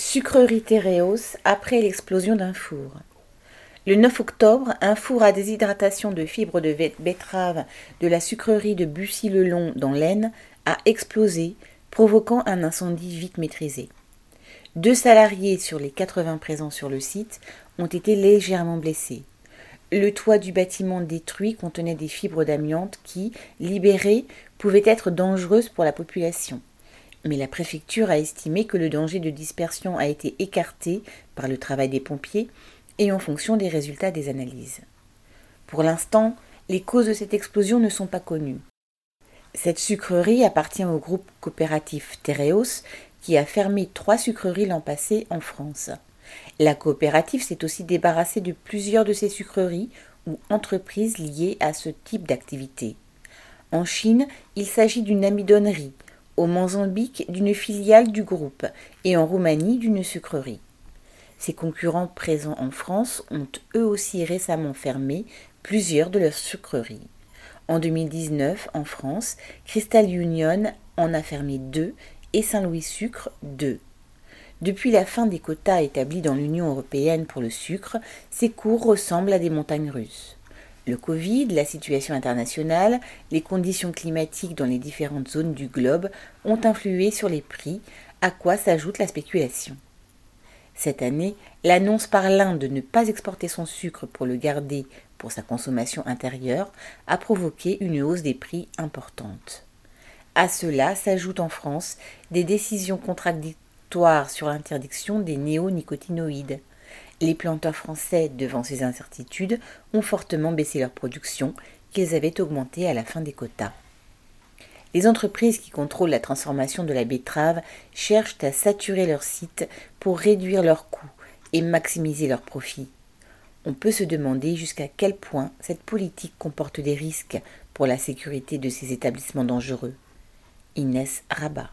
Sucrerie Tereos après l'explosion d'un four. Le 9 octobre, un four à déshydratation de fibres de betterave de la sucrerie de Bussy-le-Long dans l'Aisne a explosé, provoquant un incendie vite maîtrisé. Deux salariés sur les 80 présents sur le site ont été légèrement blessés. Le toit du bâtiment détruit contenait des fibres d'amiante qui, libérées, pouvaient être dangereuses pour la population mais la préfecture a estimé que le danger de dispersion a été écarté par le travail des pompiers et en fonction des résultats des analyses. Pour l'instant, les causes de cette explosion ne sont pas connues. Cette sucrerie appartient au groupe coopératif Tereos qui a fermé trois sucreries l'an passé en France. La coopérative s'est aussi débarrassée de plusieurs de ces sucreries ou entreprises liées à ce type d'activité. En Chine, il s'agit d'une amidonnerie, au Mozambique d'une filiale du groupe et en Roumanie d'une sucrerie. Ses concurrents présents en France ont eux aussi récemment fermé plusieurs de leurs sucreries. En 2019, en France, Crystal Union en a fermé deux et Saint-Louis Sucre deux. Depuis la fin des quotas établis dans l'Union européenne pour le sucre, ces cours ressemblent à des montagnes russes. Le Covid, la situation internationale, les conditions climatiques dans les différentes zones du globe ont influé sur les prix, à quoi s'ajoute la spéculation. Cette année, l'annonce par l'Inde de ne pas exporter son sucre pour le garder pour sa consommation intérieure a provoqué une hausse des prix importante. À cela s'ajoutent en France des décisions contradictoires sur l'interdiction des néonicotinoïdes. Les planteurs français, devant ces incertitudes, ont fortement baissé leur production, qu'ils avaient augmentée à la fin des quotas. Les entreprises qui contrôlent la transformation de la betterave cherchent à saturer leurs sites pour réduire leurs coûts et maximiser leurs profits. On peut se demander jusqu'à quel point cette politique comporte des risques pour la sécurité de ces établissements dangereux. Inès Rabat.